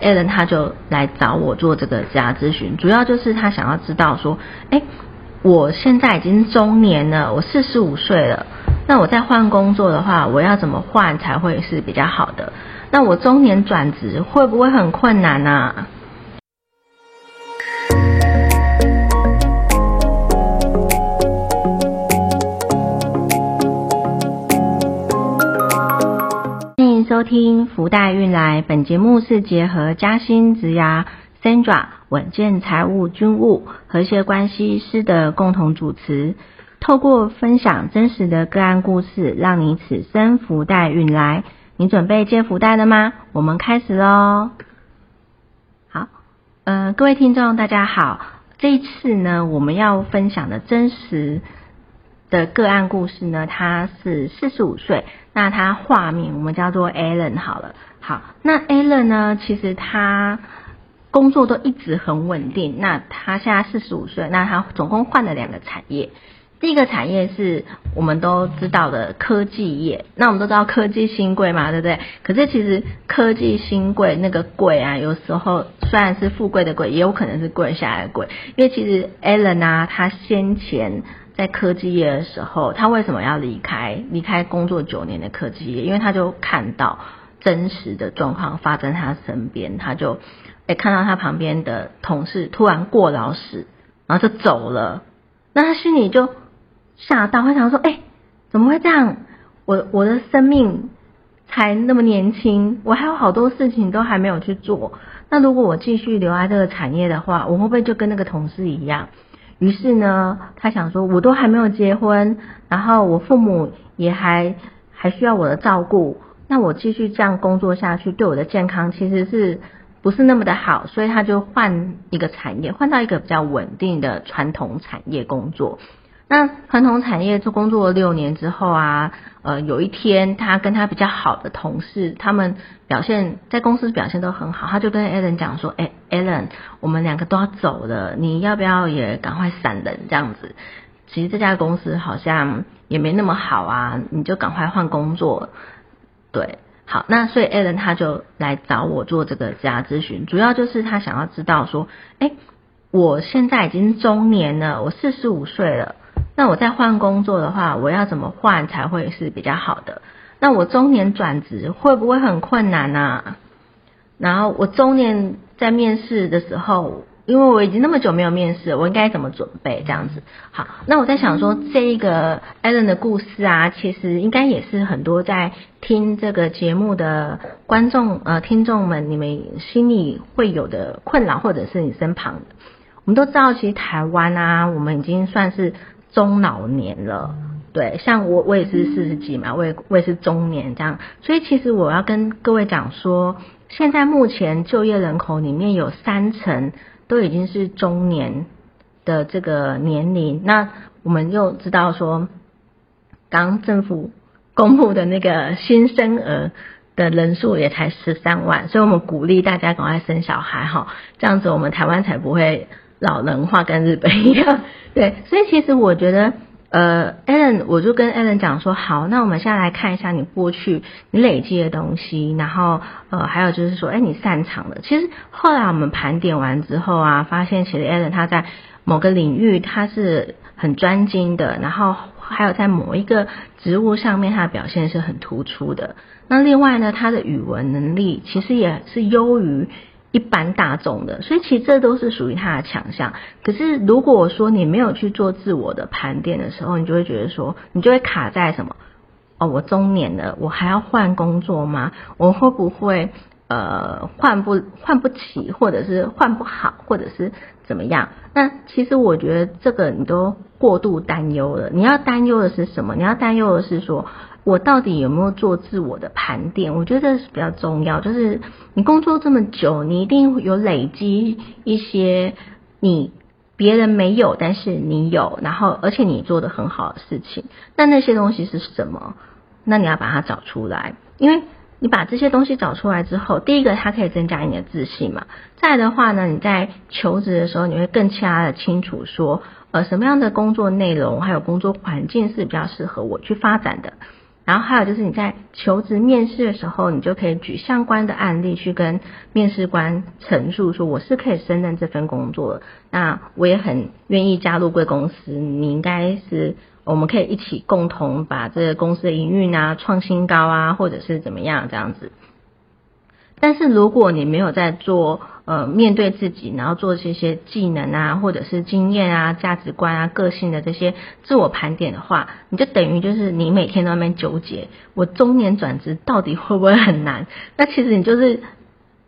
Alan 他就来找我做这个家咨询，主要就是他想要知道说，哎，我现在已经中年了，我四十五岁了，那我再换工作的话，我要怎么换才会是比较好的？那我中年转职会不会很困难啊？收听福袋运来，本节目是结合嘉兴职涯 Sandra 稳健财务军务和谐关系师的共同主持，透过分享真实的个案故事，让你此生福袋运来。你准备接福袋了吗？我们开始喽。好，呃，各位听众大家好，这一次呢，我们要分享的真实。的个案故事呢，他是四十五岁，那他化名我们叫做 Alan 好了，好，那 Alan 呢，其实他工作都一直很稳定，那他现在四十五岁，那他总共换了两个产业，第一个产业是我们都知道的科技业，那我们都知道科技新贵嘛，对不对？可是其实科技新贵那个贵啊，有时候虽然是富贵的贵，也有可能是贵下来的贵，因为其实 Alan 啊，他先前。在科技业的时候，他为什么要离开？离开工作九年的科技业，因为他就看到真实的状况发生他身边，他就诶看到他旁边的同事突然过劳死，然后就走了，那他心里就吓到，会想说：哎，怎么会这样？我我的生命才那么年轻，我还有好多事情都还没有去做。那如果我继续留在这个产业的话，我会不会就跟那个同事一样？于是呢，他想说，我都还没有结婚，然后我父母也还还需要我的照顾，那我继续这样工作下去，对我的健康其实是不是那么的好？所以他就换一个产业，换到一个比较稳定的传统产业工作。那传统产业做工作了六年之后啊，呃，有一天他跟他比较好的同事，他们表现在公司表现都很好，他就跟 Alan 讲说：“哎，Alan，我们两个都要走了，你要不要也赶快闪人这样子？其实这家公司好像也没那么好啊，你就赶快换工作。”对，好，那所以 Alan 他就来找我做这个家咨询，主要就是他想要知道说：“哎，我现在已经中年了，我四十五岁了。”那我再换工作的话，我要怎么换才会是比较好的？那我中年转职会不会很困难啊？然后我中年在面试的时候，因为我已经那么久没有面试，我应该怎么准备？这样子，好，那我在想说，这一个 Allen 的故事啊，其实应该也是很多在听这个节目的观众呃听众们，你们心里会有的困扰，或者是你身旁的。我们都知道，其实台湾啊，我们已经算是。中老年了，对，像我我也是四十几嘛，我也我也是中年这样，所以其实我要跟各位讲说，现在目前就业人口里面有三成都已经是中年的这个年龄，那我们又知道说，刚政府公布的那个新生儿的人数也才十三万，所以我们鼓励大家赶快生小孩哈，这样子我们台湾才不会。老人化跟日本一样，对，所以其实我觉得，呃，Allen，我就跟 Allen 讲说，好，那我们现在来看一下你过去你累积的东西，然后，呃，还有就是说，哎，你擅长的。其实后来我们盘点完之后啊，发现其实 Allen 他在某个领域他是很专精的，然后还有在某一个职务上面他的表现是很突出的。那另外呢，他的语文能力其实也是优于。一般大众的，所以其实这都是属于他的强项。可是如果说你没有去做自我的盘点的时候，你就会觉得说，你就会卡在什么？哦，我中年了，我还要换工作吗？我会不会呃换不换不起，或者是换不好，或者是怎么样？那其实我觉得这个你都过度担忧了。你要担忧的是什么？你要担忧的是说。我到底有没有做自我的盘点？我觉得这是比较重要。就是你工作这么久，你一定有累积一些你别人没有，但是你有，然后而且你做的很好的事情。那那些东西是什么？那你要把它找出来。因为你把这些东西找出来之后，第一个它可以增加你的自信嘛。再的话呢，你在求职的时候，你会更加的清楚说，呃，什么样的工作内容还有工作环境是比较适合我去发展的。然后还有就是你在求职面试的时候，你就可以举相关的案例去跟面试官陈述说，我是可以胜任这份工作，那我也很愿意加入贵公司，你应该是我们可以一起共同把这个公司的营运啊创新高啊，或者是怎么样这样子。但是如果你没有在做呃面对自己，然后做这些技能啊，或者是经验啊、价值观啊、个性的这些自我盘点的话，你就等于就是你每天都在那边纠结，我中年转职到底会不会很难？那其实你就是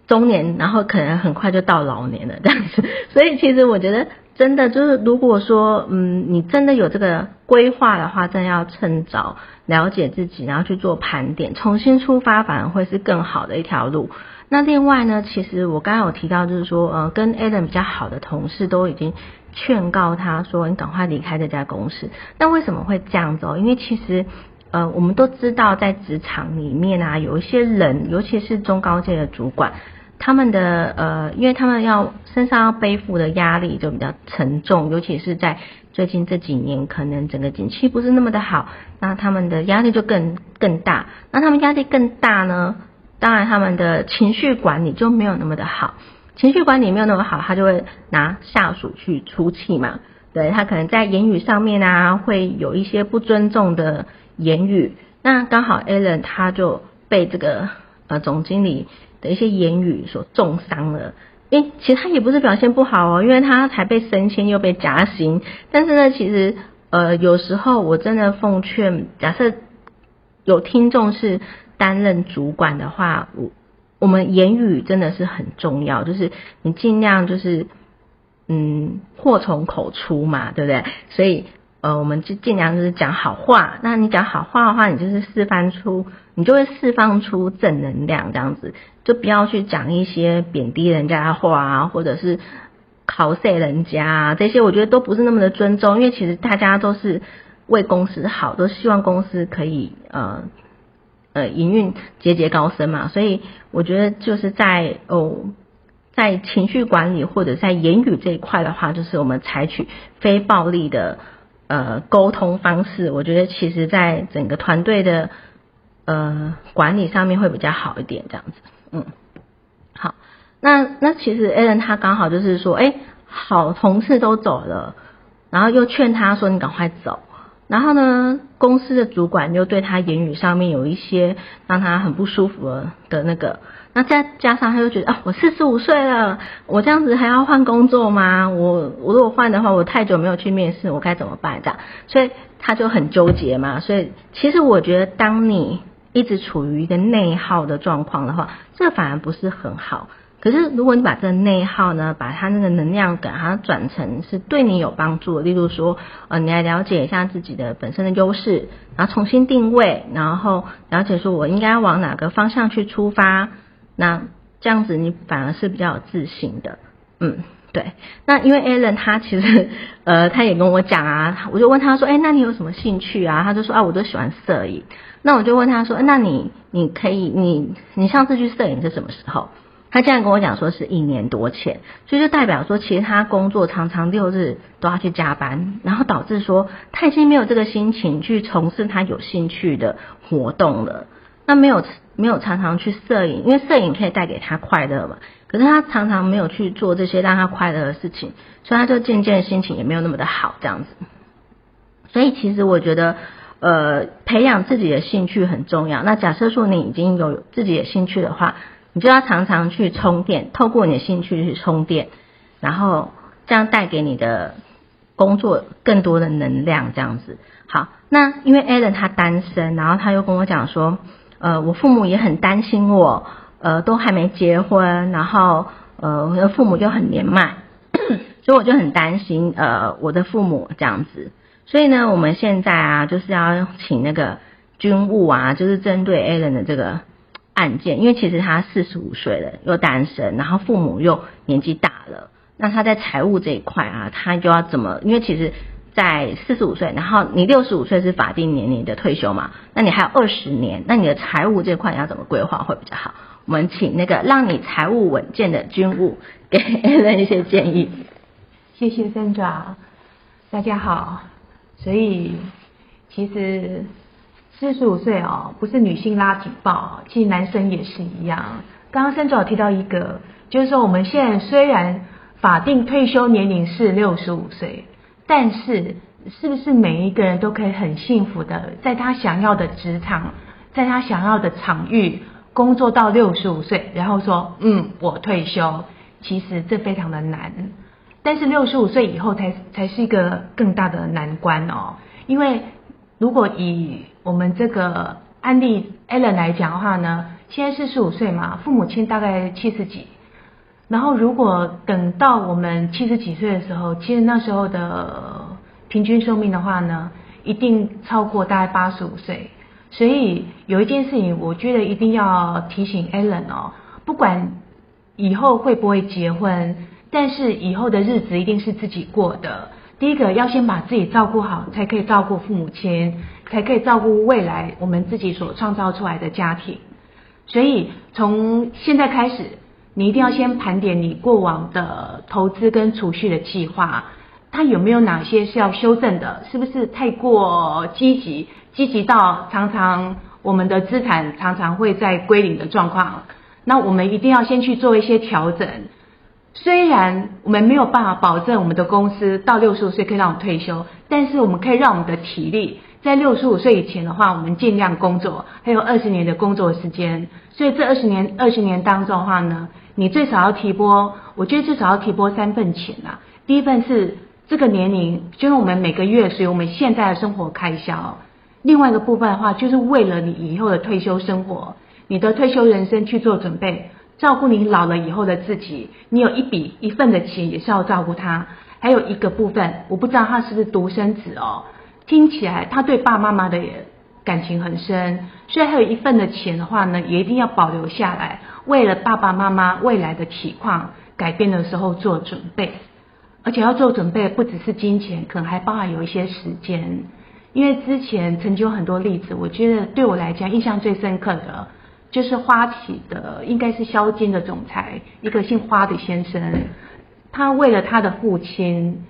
中年，然后可能很快就到老年了这样子。所以其实我觉得。真的就是，如果说，嗯，你真的有这个规划的话，真的要趁早了解自己，然后去做盘点，重新出发，反而会是更好的一条路。那另外呢，其实我刚刚有提到，就是说，呃，跟 Adam 比较好的同事都已经劝告他说，你赶快离开这家公司。那为什么会这样子？哦？因为其实，呃，我们都知道，在职场里面啊，有一些人，尤其是中高阶的主管。他们的呃，因为他们要身上要背负的压力就比较沉重，尤其是在最近这几年，可能整个景气不是那么的好，那他们的压力就更更大。那他们压力更大呢，当然他们的情绪管理就没有那么的好。情绪管理没有那么好，他就会拿下属去出气嘛。对他可能在言语上面啊，会有一些不尊重的言语。那刚好 Alan 他就被这个呃总经理。的一些言语所重伤了，诶，其实他也不是表现不好哦，因为他才被升迁又被加薪，但是呢，其实呃有时候我真的奉劝，假设有听众是担任主管的话，我我们言语真的是很重要，就是你尽量就是嗯祸从口出嘛，对不对？所以。呃，我们就尽量就是讲好话。那你讲好话的话，你就是释放出，你就会释放出正能量，这样子就不要去讲一些贬低人家的话啊，或者是嘲笑人家啊，这些我觉得都不是那么的尊重。因为其实大家都是为公司好，都希望公司可以呃呃营运节节高升嘛。所以我觉得就是在哦，在情绪管理或者在言语这一块的话，就是我们采取非暴力的。呃，沟通方式，我觉得其实在整个团队的呃管理上面会比较好一点，这样子，嗯，好，那那其实 Alan 他刚好就是说，哎，好同事都走了，然后又劝他说你赶快走，然后呢，公司的主管又对他言语上面有一些让他很不舒服的那个。那再加上他就觉得啊，我四十五岁了，我这样子还要换工作吗？我我如果换的话，我太久没有去面试，我该怎么办？这样，所以他就很纠结嘛。所以其实我觉得，当你一直处于一个内耗的状况的话，这反而不是很好。可是如果你把这个内耗呢，把它那个能量给它转成是对你有帮助的，例如说，呃，你来了解一下自己的本身的优势，然后重新定位，然后了解说我应该往哪个方向去出发。那这样子你反而是比较有自信的，嗯，对。那因为 Alan 他其实呃他也跟我讲啊，我就问他说，哎，那你有什么兴趣啊？他就说啊，我都喜欢摄影。那我就问他说，那你你可以你你上次去摄影是什么时候？他这样跟我讲说是一年多前，所以就代表说其实他工作常常六日都要去加班，然后导致说他已经没有这个心情去从事他有兴趣的活动了。那没有没有常常去摄影，因为摄影可以带给他快乐嘛。可是他常常没有去做这些让他快乐的事情，所以他就渐渐心情也没有那么的好这样子。所以其实我觉得，呃，培养自己的兴趣很重要。那假设说你已经有自己的兴趣的话，你就要常常去充电，透过你的兴趣去充电，然后这样带给你的工作更多的能量这样子。好，那因为 Alan 他单身，然后他又跟我讲说。呃，我父母也很担心我，呃，都还没结婚，然后呃，我的父母就很年迈，所以我就很担心呃我的父母这样子。所以呢，我们现在啊，就是要请那个军务啊，就是针对 Alan 的这个案件，因为其实他四十五岁了，又单身，然后父母又年纪大了，那他在财务这一块啊，他就要怎么？因为其实。在四十五岁，然后你六十五岁是法定年龄的退休嘛？那你还有二十年，那你的财务这块你要怎么规划会比较好？我们请那个让你财务稳健的军务给 a 一些建议。谢谢三爪，大家好。所以其实四十五岁哦，不是女性拉警报，其实男生也是一样。刚刚三总提到一个，就是说我们现在虽然法定退休年龄是六十五岁，但是是不是每一个人都可以很幸福的在他想要的职场，在他想要的场域工作到六十五岁，然后说嗯我退休，其实这非常的难。但是六十五岁以后才才是一个更大的难关哦，因为如果以我们这个案例 Allen 来讲的话呢，现在四十五岁嘛，父母亲大概七十几，然后如果等到我们七十几岁的时候，其实那时候的平均寿命的话呢，一定超过大概八十五岁。所以有一件事情，我觉得一定要提醒 Allen 哦，不管以后会不会结婚。但是以后的日子一定是自己过的。第一个要先把自己照顾好，才可以照顾父母亲，才可以照顾未来我们自己所创造出来的家庭。所以从现在开始，你一定要先盘点你过往的投资跟储蓄的计划，它有没有哪些是要修正的？是不是太过积极，积极到常常我们的资产常常会在归零的状况？那我们一定要先去做一些调整。虽然我们没有办法保证我们的公司到六十五岁可以让我们退休，但是我们可以让我们的体力在六十五岁以前的话，我们尽量工作，还有二十年的工作时间。所以这二十年二十年当中的话呢，你最少要提拨，我觉得最少要提拨三份钱啊。第一份是这个年龄，就是我们每个月属于我们现在的生活开销；另外一个部分的话，就是为了你以后的退休生活、你的退休人生去做准备。照顾你老了以后的自己，你有一笔一份的钱也是要照顾他。还有一个部分，我不知道他是不是独生子哦，听起来他对爸爸妈妈的感情很深，所以还有一份的钱的话呢，也一定要保留下来，为了爸爸妈妈未来的体况改变的时候做准备。而且要做准备，不只是金钱，可能还包含有一些时间。因为之前曾经有很多例子，我觉得对我来讲印象最深刻的。就是花旗的，应该是销金的总裁，一个姓花的先生，他为了他的父亲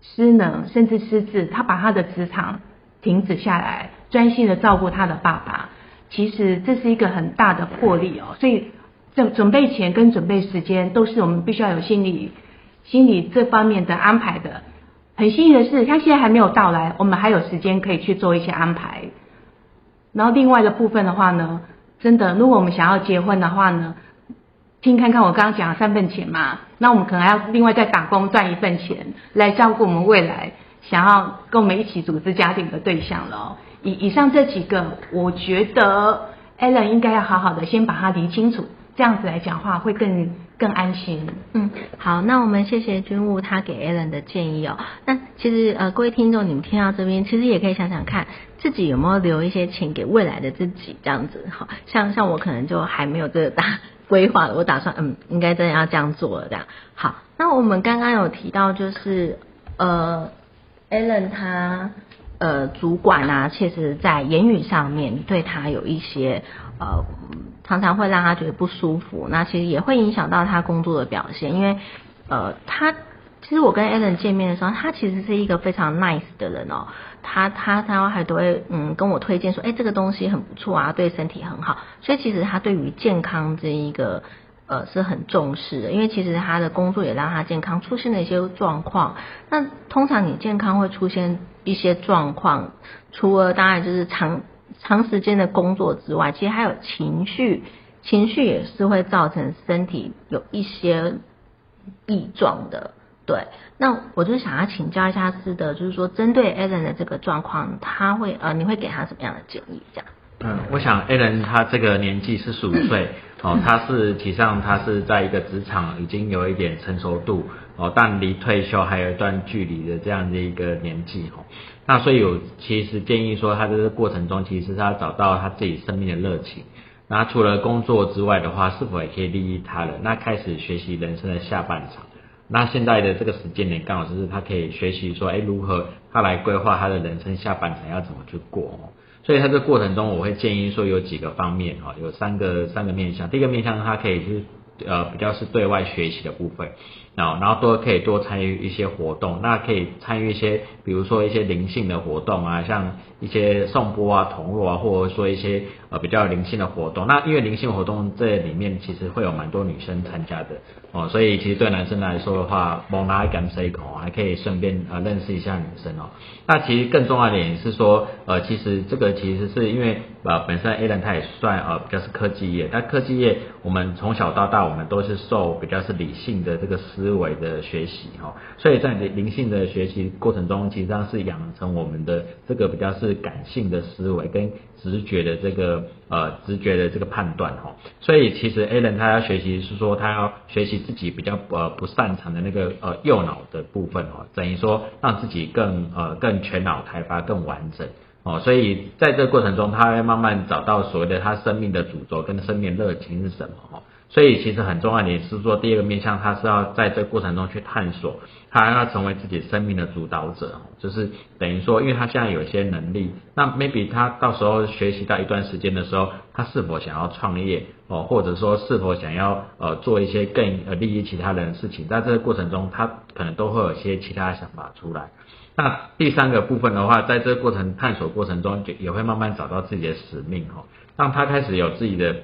失能甚至失智，他把他的职场停止下来，专心的照顾他的爸爸。其实这是一个很大的魄力哦，所以准准备钱跟准备时间都是我们必须要有心理心理这方面的安排的。很幸运的是，他现在还没有到来，我们还有时间可以去做一些安排。然后另外的部分的话呢？真的，如果我们想要结婚的话呢，听看看我刚刚讲的三份钱嘛，那我们可能还要另外再打工赚一份钱来照顾我们未来想要跟我们一起组织家庭的对象了。以以上这几个，我觉得 Allen 应该要好好的先把它理清楚，这样子来讲话会更更安心。嗯，好，那我们谢谢军务他给 Allen 的建议哦。那其实呃，各位听众，你们听到这边，其实也可以想想看。自己有没有留一些钱给未来的自己？这样子，好像像我可能就还没有这个大规划，我打算嗯，应该真的要这样做了。这样好，那我们刚刚有提到，就是呃，Allen 他呃主管啊，确实在言语上面对他有一些呃，常常会让他觉得不舒服。那其实也会影响到他工作的表现，因为呃，他其实我跟 Allen 见面的时候，他其实是一个非常 nice 的人哦。他他他还都会嗯跟我推荐说，哎，这个东西很不错啊，对身体很好。所以其实他对于健康这一个呃是很重视的，因为其实他的工作也让他健康出现了一些状况。那通常你健康会出现一些状况，除了当然就是长长时间的工作之外，其实还有情绪，情绪也是会造成身体有一些异状的。对，那我就想要请教一下是的，就是说针对 Allen 的这个状况，他会呃，你会给他什么样的建议？这样？嗯，我想 Allen 他这个年纪是十五岁，哦，他是实际上他是在一个职场已经有一点成熟度，哦，但离退休还有一段距离的这样的一个年纪，哦，那所以有其实建议说，他这个过程中其实他找到他自己生命的热情，那除了工作之外的话，是否也可以利益他人？那开始学习人生的下半场。那现在的这个时间点刚好就是他可以学习说，哎，如何他来规划他的人生下半场要怎么去过哦。所以他这过程中，我会建议说有几个方面哈，有三个三个面向。第一个面向，他可以是呃比较是对外学习的部分。啊，然后多可以多参与一些活动，那可以参与一些，比如说一些灵性的活动啊，像一些颂钵啊、铜锣啊，或者说一些呃比较灵性的活动。那因为灵性活动这里面其实会有蛮多女生参加的哦，所以其实对男生来说的话，蒙拉敢 say 口还可以顺便呃认识一下女生哦。那其实更重要的点是说，呃，其实这个其实是因为呃本身 A 人他也算呃比较是科技业，但科技业我们从小到大我们都是受比较是理性的这个思。维的学习哦，所以在灵灵性的学习过程中，其实上是养成我们的这个比较是感性的思维跟直觉的这个呃直觉的这个判断哈。所以其实 a l a n 他要学习是说他要学习自己比较呃不擅长的那个呃右脑的部分哦，等于说让自己更呃更全脑开发更完整哦。所以在这个过程中，他会慢慢找到所谓的他生命的主轴跟生命热情是什么哦。所以其实很重要的是说，第二个面向，他是要在这个过程中去探索，他要成为自己生命的主导者，就是等于说，因为他现在有一些能力，那 maybe 他到时候学习到一段时间的时候，他是否想要创业哦，或者说是否想要呃做一些更呃利益其他人的事情，在这个过程中，他可能都会有一些其他想法出来。那第三个部分的话，在这个过程探索过程中，就也会慢慢找到自己的使命哦，当他开始有自己的。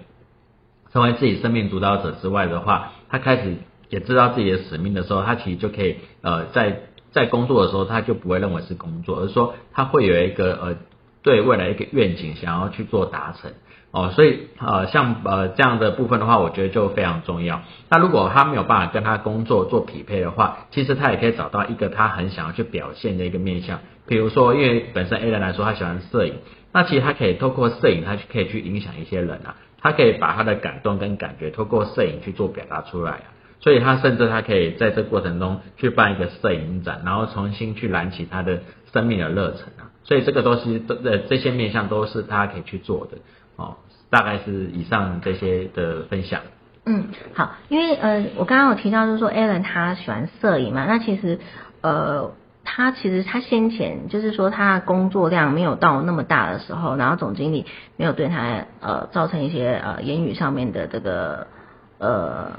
成为自己生命主导者之外的话，他开始也知道自己的使命的时候，他其实就可以呃在在工作的时候，他就不会认为是工作，而是说他会有一个呃对未来一个愿景想要去做达成哦，所以呃像呃这样的部分的话，我觉得就非常重要。那如果他没有办法跟他工作做匹配的话，其实他也可以找到一个他很想要去表现的一个面向，比如说因为本身 A 人来说他喜欢摄影，那其实他可以透过摄影，他就可以去影响一些人啊。他可以把他的感动跟感觉透过摄影去做表达出来啊，所以他甚至他可以在这过程中去办一个摄影展，然后重新去燃起他的生命的热忱啊，所以这个东西都呃这些面向都是他可以去做的哦，大概是以上这些的分享。嗯，好，因为呃我刚刚有提到就是说 Alan 他喜欢摄影嘛，那其实呃。他其实他先前就是说他工作量没有到那么大的时候，然后总经理没有对他呃造成一些呃言语上面的这个呃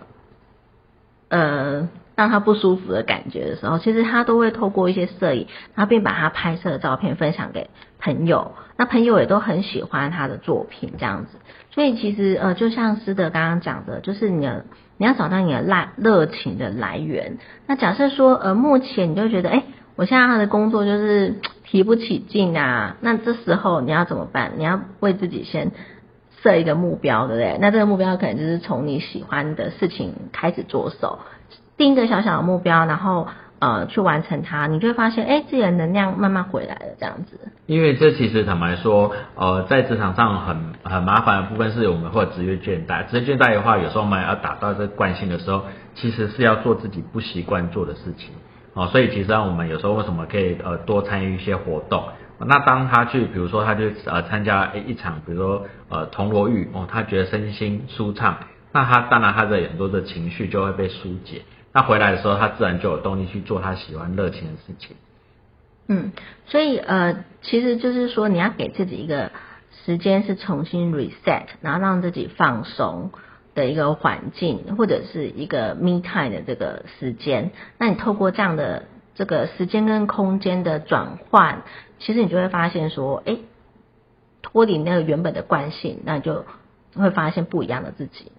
呃让他不舒服的感觉的时候，其实他都会透过一些摄影，然后并把他拍摄的照片分享给朋友，那朋友也都很喜欢他的作品这样子。所以其实呃就像师德刚刚讲的，就是你的你要找到你的来热情的来源。那假设说呃目前你就觉得哎。我现在他的工作就是提不起劲啊，那这时候你要怎么办？你要为自己先设一个目标，对不对？那这个目标可能就是从你喜欢的事情开始着手，定一个小小的目标，然后呃去完成它，你就会发现，哎，自己的能量慢慢回来了，这样子。因为这其实坦白说，呃，在职场上很很麻烦的部分是我们会职业倦怠，职业倦怠的话，有时候我们要达到这个惯性的时候，其实是要做自己不习惯做的事情。哦，所以其实我们有时候为什么可以呃多参与一些活动？那当他去，比如说他去呃参加一场，比如说呃铜锣玉哦，他觉得身心舒畅，那他当然他的很多的情绪就会被疏解。他回来的时候，他自然就有动力去做他喜欢热情的事情。嗯，所以呃，其实就是说你要给自己一个时间是重新 reset，然后让自己放松。的一个环境或者是一个 me time 的这个时间，那你透过这样的这个时间跟空间的转换，其实你就会发现说，哎，脱离那个原本的惯性，那就会发现不一样的自己。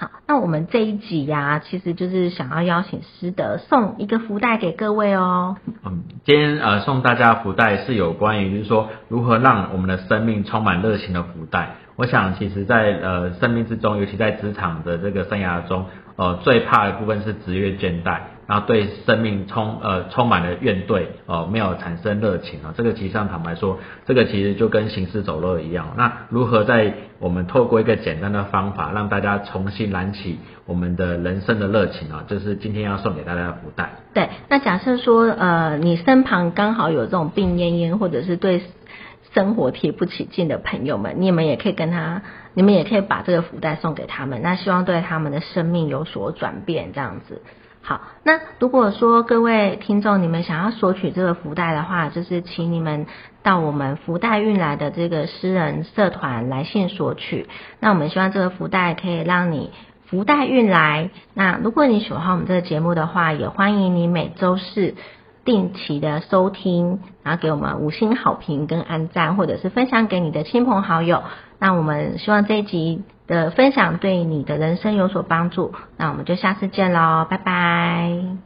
好，那我们这一集呀，其实就是想要邀请师德送一个福袋给各位哦。嗯，今天呃送大家福袋是有关于就是说如何让我们的生命充满热情的福袋。我想，其实，在呃生命之中，尤其在职场的这个生涯中，呃，最怕的部分是职业倦怠，然后对生命充呃充满了怨怼，哦，没有产生热情啊。这个其实上坦白说，这个其实就跟行尸走肉一样。那如何在我们透过一个简单的方法，让大家重新燃起我们的人生的热情啊？就是今天要送给大家的福袋。对，那假设说，呃，你身旁刚好有这种病恹恹，或者是对。生活提不起劲的朋友们，你们也可以跟他，你们也可以把这个福袋送给他们，那希望对他们的生命有所转变，这样子。好，那如果说各位听众你们想要索取这个福袋的话，就是请你们到我们福袋运来的这个私人社团来信索取。那我们希望这个福袋可以让你福袋运来。那如果你喜欢我们这个节目的话，也欢迎你每周四定期的收听，然后给我们五星好评跟按赞，或者是分享给你的亲朋好友。那我们希望这一集的分享对你的人生有所帮助。那我们就下次见喽，拜拜。